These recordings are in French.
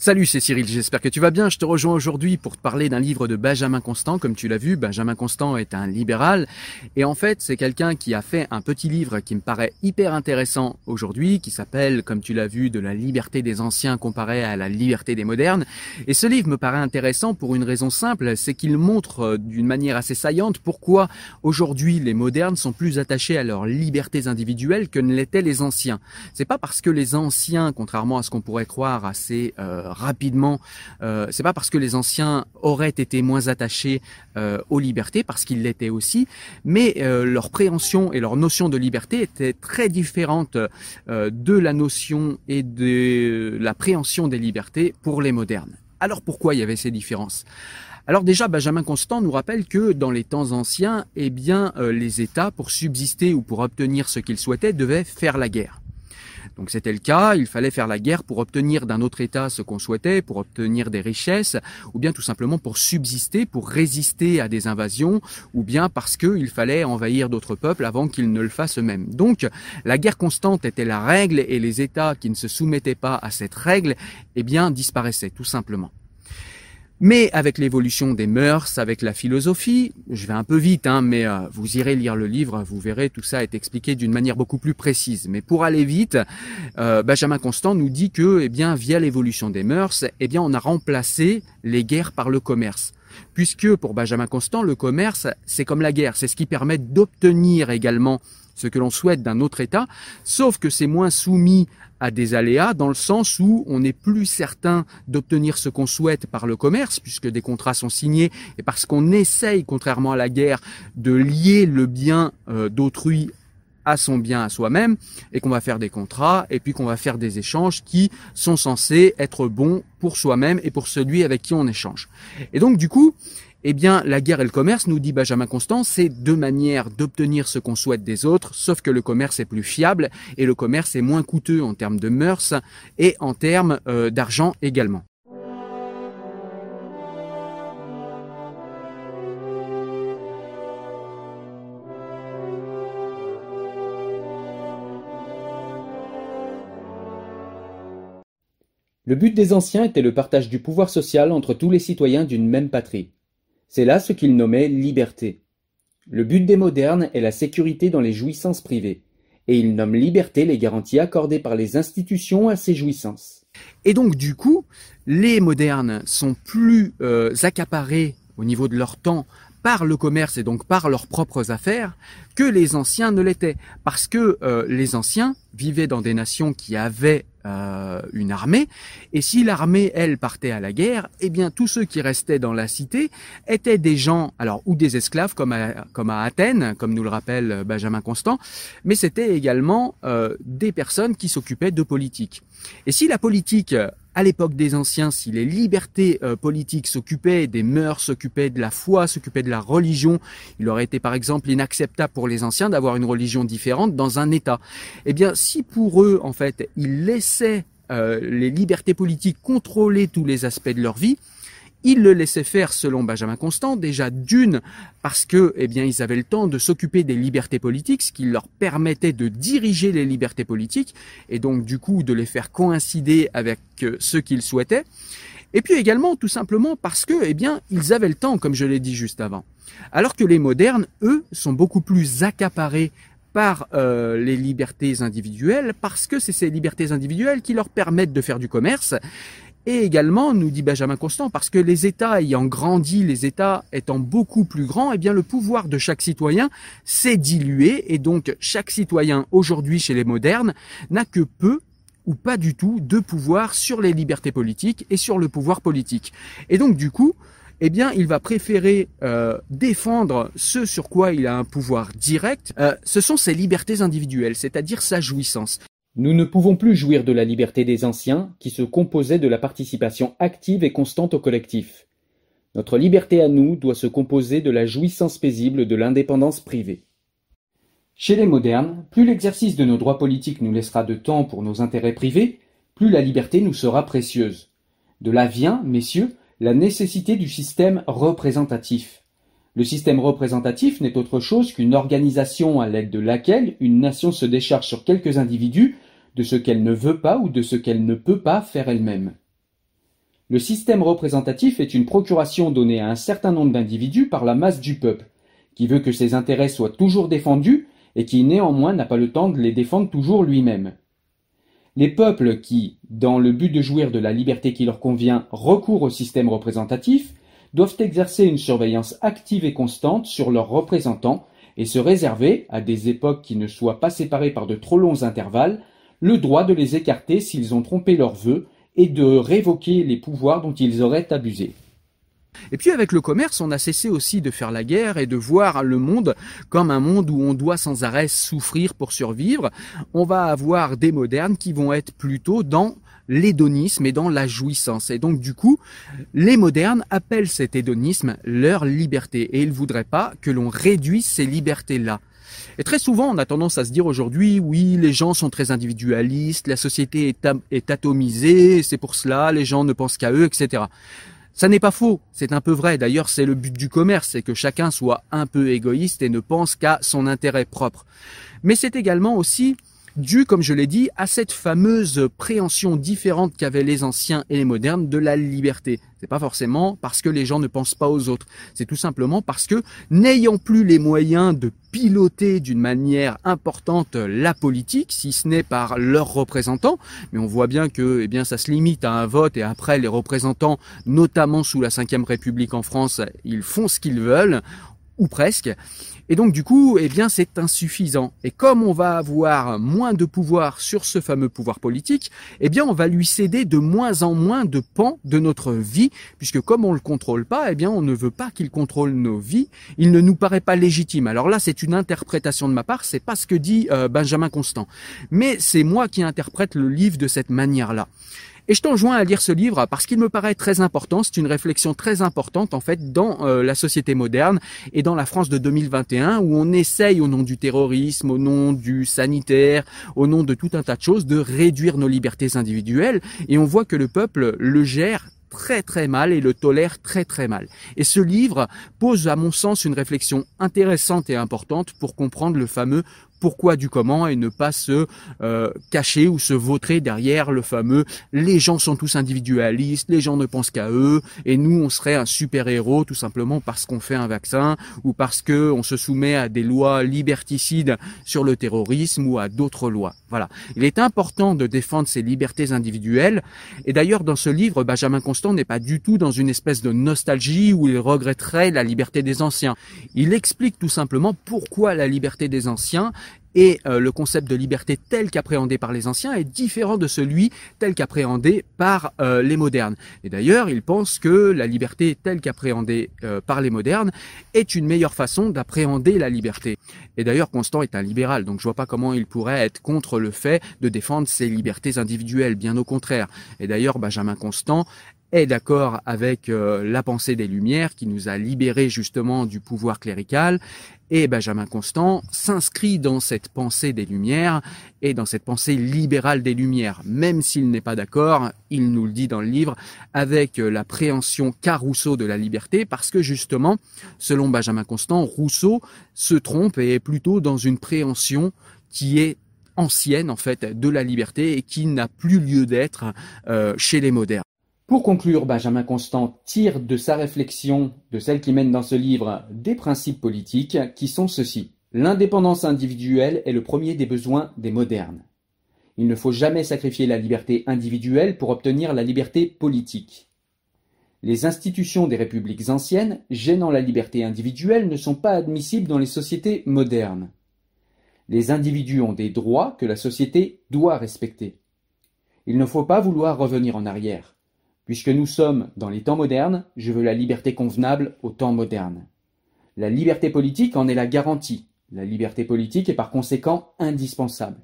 Salut, c'est Cyril, j'espère que tu vas bien. Je te rejoins aujourd'hui pour te parler d'un livre de Benjamin Constant. Comme tu l'as vu, Benjamin Constant est un libéral. Et en fait, c'est quelqu'un qui a fait un petit livre qui me paraît hyper intéressant aujourd'hui, qui s'appelle, comme tu l'as vu, De la liberté des anciens comparée à la liberté des modernes. Et ce livre me paraît intéressant pour une raison simple, c'est qu'il montre euh, d'une manière assez saillante pourquoi aujourd'hui les modernes sont plus attachés à leurs libertés individuelles que ne l'étaient les anciens. C'est pas parce que les anciens, contrairement à ce qu'on pourrait croire assez euh, rapidement. Euh, c'est pas parce que les anciens auraient été moins attachés euh, aux libertés, parce qu'ils l'étaient aussi, mais euh, leur préhension et leur notion de liberté étaient très différentes de la notion et de la préhension des libertés pour les modernes. Alors pourquoi il y avait ces différences? Alors déjà, Benjamin Constant nous rappelle que dans les temps anciens, eh bien, les États, pour subsister ou pour obtenir ce qu'ils souhaitaient, devaient faire la guerre. Donc c'était le cas, il fallait faire la guerre pour obtenir d'un autre État ce qu'on souhaitait, pour obtenir des richesses, ou bien tout simplement pour subsister, pour résister à des invasions, ou bien parce qu'il fallait envahir d'autres peuples avant qu'ils ne le fassent eux-mêmes. Donc la guerre constante était la règle et les États qui ne se soumettaient pas à cette règle, eh bien disparaissaient tout simplement. Mais avec l'évolution des mœurs, avec la philosophie, je vais un peu vite, hein, mais euh, vous irez lire le livre, vous verrez, tout ça est expliqué d'une manière beaucoup plus précise. Mais pour aller vite, euh, Benjamin Constant nous dit que, eh bien, via l'évolution des mœurs, eh bien, on a remplacé les guerres par le commerce. Puisque pour Benjamin Constant, le commerce, c'est comme la guerre, c'est ce qui permet d'obtenir également ce que l'on souhaite d'un autre État, sauf que c'est moins soumis à des aléas dans le sens où on n'est plus certain d'obtenir ce qu'on souhaite par le commerce puisque des contrats sont signés et parce qu'on essaye, contrairement à la guerre, de lier le bien euh, d'autrui à son bien à soi-même et qu'on va faire des contrats et puis qu'on va faire des échanges qui sont censés être bons pour soi-même et pour celui avec qui on échange. Et donc du coup, eh bien, la guerre et le commerce, nous dit Benjamin Constant, c'est deux manières d'obtenir ce qu'on souhaite des autres, sauf que le commerce est plus fiable et le commerce est moins coûteux en termes de mœurs et en termes euh, d'argent également. Le but des anciens était le partage du pouvoir social entre tous les citoyens d'une même patrie. C'est là ce qu'ils nommaient liberté. Le but des modernes est la sécurité dans les jouissances privées, et ils nomment liberté les garanties accordées par les institutions à ces jouissances. Et donc du coup, les modernes sont plus euh, accaparés au niveau de leur temps par le commerce et donc par leurs propres affaires que les anciens ne l'étaient. Parce que euh, les anciens vivaient dans des nations qui avaient euh, une armée, et si l'armée, elle, partait à la guerre, eh bien tous ceux qui restaient dans la cité étaient des gens, alors ou des esclaves comme à, comme à Athènes, comme nous le rappelle Benjamin Constant, mais c'était également euh, des personnes qui s'occupaient de politique. Et si la politique à l'époque des anciens, si les libertés euh, politiques s'occupaient des mœurs, s'occupaient de la foi, s'occupaient de la religion, il aurait été par exemple inacceptable pour les anciens d'avoir une religion différente dans un État. Eh bien, si pour eux, en fait, ils laissaient euh, les libertés politiques contrôler tous les aspects de leur vie, ils le laissaient faire selon Benjamin Constant, déjà d'une parce que, eh bien, ils avaient le temps de s'occuper des libertés politiques, ce qui leur permettait de diriger les libertés politiques et donc du coup de les faire coïncider avec euh, ce qu'ils souhaitaient. Et puis également, tout simplement parce que, eh bien, ils avaient le temps, comme je l'ai dit juste avant. Alors que les modernes, eux, sont beaucoup plus accaparés par euh, les libertés individuelles, parce que c'est ces libertés individuelles qui leur permettent de faire du commerce et également, nous dit Benjamin Constant, parce que les États ayant grandi, les États étant beaucoup plus grands, eh bien le pouvoir de chaque citoyen s'est dilué et donc chaque citoyen aujourd'hui chez les modernes n'a que peu ou pas du tout de pouvoir sur les libertés politiques et sur le pouvoir politique. Et donc du coup, eh bien, il va préférer euh, défendre ce sur quoi il a un pouvoir direct. Euh, ce sont ses libertés individuelles, c'est-à-dire sa jouissance. Nous ne pouvons plus jouir de la liberté des anciens, qui se composait de la participation active et constante au collectif. Notre liberté à nous doit se composer de la jouissance paisible de l'indépendance privée. Chez les modernes, plus l'exercice de nos droits politiques nous laissera de temps pour nos intérêts privés, plus la liberté nous sera précieuse. De là vient, messieurs, la nécessité du système représentatif. Le système représentatif n'est autre chose qu'une organisation à l'aide de laquelle une nation se décharge sur quelques individus de ce qu'elle ne veut pas ou de ce qu'elle ne peut pas faire elle-même. Le système représentatif est une procuration donnée à un certain nombre d'individus par la masse du peuple, qui veut que ses intérêts soient toujours défendus et qui néanmoins n'a pas le temps de les défendre toujours lui-même. Les peuples qui, dans le but de jouir de la liberté qui leur convient, recourent au système représentatif, doivent exercer une surveillance active et constante sur leurs représentants et se réserver, à des époques qui ne soient pas séparées par de trop longs intervalles, le droit de les écarter s'ils ont trompé leurs vœux et de révoquer les pouvoirs dont ils auraient abusé. Et puis avec le commerce, on a cessé aussi de faire la guerre et de voir le monde comme un monde où on doit sans arrêt souffrir pour survivre. On va avoir des modernes qui vont être plutôt dans l'hédonisme et dans la jouissance. Et donc du coup, les modernes appellent cet hédonisme leur liberté et ils voudraient pas que l'on réduise ces libertés-là. Et très souvent, on a tendance à se dire aujourd'hui, oui, les gens sont très individualistes, la société est, atomisée, c'est pour cela, les gens ne pensent qu'à eux, etc. Ça n'est pas faux, c'est un peu vrai. D'ailleurs, c'est le but du commerce, c'est que chacun soit un peu égoïste et ne pense qu'à son intérêt propre. Mais c'est également aussi dû, comme je l'ai dit, à cette fameuse préhension différente qu'avaient les anciens et les modernes de la liberté. C'est pas forcément parce que les gens ne pensent pas aux autres. C'est tout simplement parce que, n'ayant plus les moyens de piloter d'une manière importante la politique, si ce n'est par leurs représentants, mais on voit bien que, eh bien, ça se limite à un vote et après les représentants, notamment sous la Ve République en France, ils font ce qu'ils veulent, ou presque. Et donc du coup, eh bien, c'est insuffisant. Et comme on va avoir moins de pouvoir sur ce fameux pouvoir politique, eh bien, on va lui céder de moins en moins de pans de notre vie, puisque comme on le contrôle pas, eh bien, on ne veut pas qu'il contrôle nos vies. Il ne nous paraît pas légitime. Alors là, c'est une interprétation de ma part. C'est pas ce que dit euh, Benjamin Constant, mais c'est moi qui interprète le livre de cette manière-là. Et je t'enjoins à lire ce livre parce qu'il me paraît très important. C'est une réflexion très importante en fait dans euh, la société moderne et dans la France de 2021 où on essaye au nom du terrorisme, au nom du sanitaire, au nom de tout un tas de choses de réduire nos libertés individuelles et on voit que le peuple le gère très très mal et le tolère très très mal. Et ce livre pose à mon sens une réflexion intéressante et importante pour comprendre le fameux pourquoi du comment et ne pas se euh, cacher ou se vautrer derrière le fameux les gens sont tous individualistes, les gens ne pensent qu'à eux et nous on serait un super héros tout simplement parce qu'on fait un vaccin ou parce que on se soumet à des lois liberticides sur le terrorisme ou à d'autres lois. Voilà. Il est important de défendre ces libertés individuelles et d'ailleurs dans ce livre Benjamin Constant n'est pas du tout dans une espèce de nostalgie où il regretterait la liberté des anciens. Il explique tout simplement pourquoi la liberté des anciens et euh, le concept de liberté tel qu'appréhendé par les anciens est différent de celui tel qu'appréhendé par euh, les modernes. Et d'ailleurs, il pense que la liberté telle qu'appréhendée euh, par les modernes est une meilleure façon d'appréhender la liberté. Et d'ailleurs, Constant est un libéral, donc je vois pas comment il pourrait être contre le fait de défendre ses libertés individuelles, bien au contraire. Et d'ailleurs, Benjamin Constant est d'accord avec la pensée des Lumières qui nous a libérés justement du pouvoir clérical et Benjamin Constant s'inscrit dans cette pensée des Lumières et dans cette pensée libérale des Lumières, même s'il n'est pas d'accord, il nous le dit dans le livre, avec la préhension qu'a Rousseau de la liberté, parce que justement, selon Benjamin Constant, Rousseau se trompe et est plutôt dans une préhension qui est ancienne en fait de la liberté et qui n'a plus lieu d'être euh, chez les modernes. Pour conclure, Benjamin Constant tire de sa réflexion, de celle qui mène dans ce livre, des principes politiques qui sont ceux-ci. L'indépendance individuelle est le premier des besoins des modernes. Il ne faut jamais sacrifier la liberté individuelle pour obtenir la liberté politique. Les institutions des républiques anciennes, gênant la liberté individuelle, ne sont pas admissibles dans les sociétés modernes. Les individus ont des droits que la société doit respecter. Il ne faut pas vouloir revenir en arrière. Puisque nous sommes dans les temps modernes, je veux la liberté convenable aux temps modernes. La liberté politique en est la garantie. La liberté politique est par conséquent indispensable.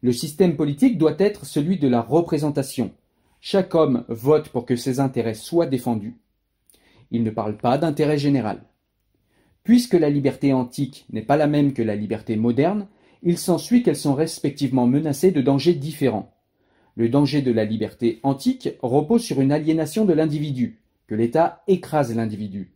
Le système politique doit être celui de la représentation. Chaque homme vote pour que ses intérêts soient défendus. Il ne parle pas d'intérêt général. Puisque la liberté antique n'est pas la même que la liberté moderne, il s'ensuit qu'elles sont respectivement menacées de dangers différents. Le danger de la liberté antique repose sur une aliénation de l'individu, que l'État écrase l'individu.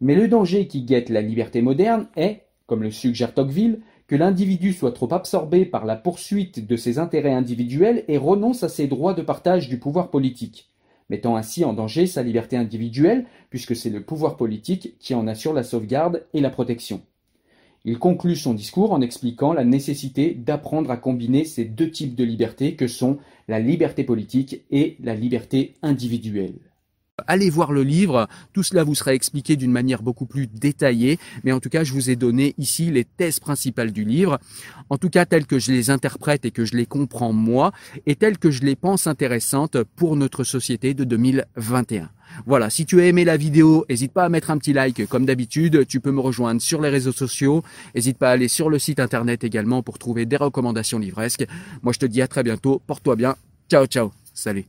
Mais le danger qui guette la liberté moderne est, comme le suggère Tocqueville, que l'individu soit trop absorbé par la poursuite de ses intérêts individuels et renonce à ses droits de partage du pouvoir politique. mettant ainsi en danger sa liberté individuelle, puisque c'est le pouvoir politique qui en assure la sauvegarde et la protection. Il conclut son discours en expliquant la nécessité d'apprendre à combiner ces deux types de liberté que sont la liberté politique et la liberté individuelle. Allez voir le livre, tout cela vous sera expliqué d'une manière beaucoup plus détaillée, mais en tout cas je vous ai donné ici les thèses principales du livre, en tout cas telles que je les interprète et que je les comprends moi, et telles que je les pense intéressantes pour notre société de 2021. Voilà, si tu as aimé la vidéo, n'hésite pas à mettre un petit like. Comme d'habitude, tu peux me rejoindre sur les réseaux sociaux, n'hésite pas à aller sur le site internet également pour trouver des recommandations livresques. Moi je te dis à très bientôt, porte-toi bien, ciao ciao, salut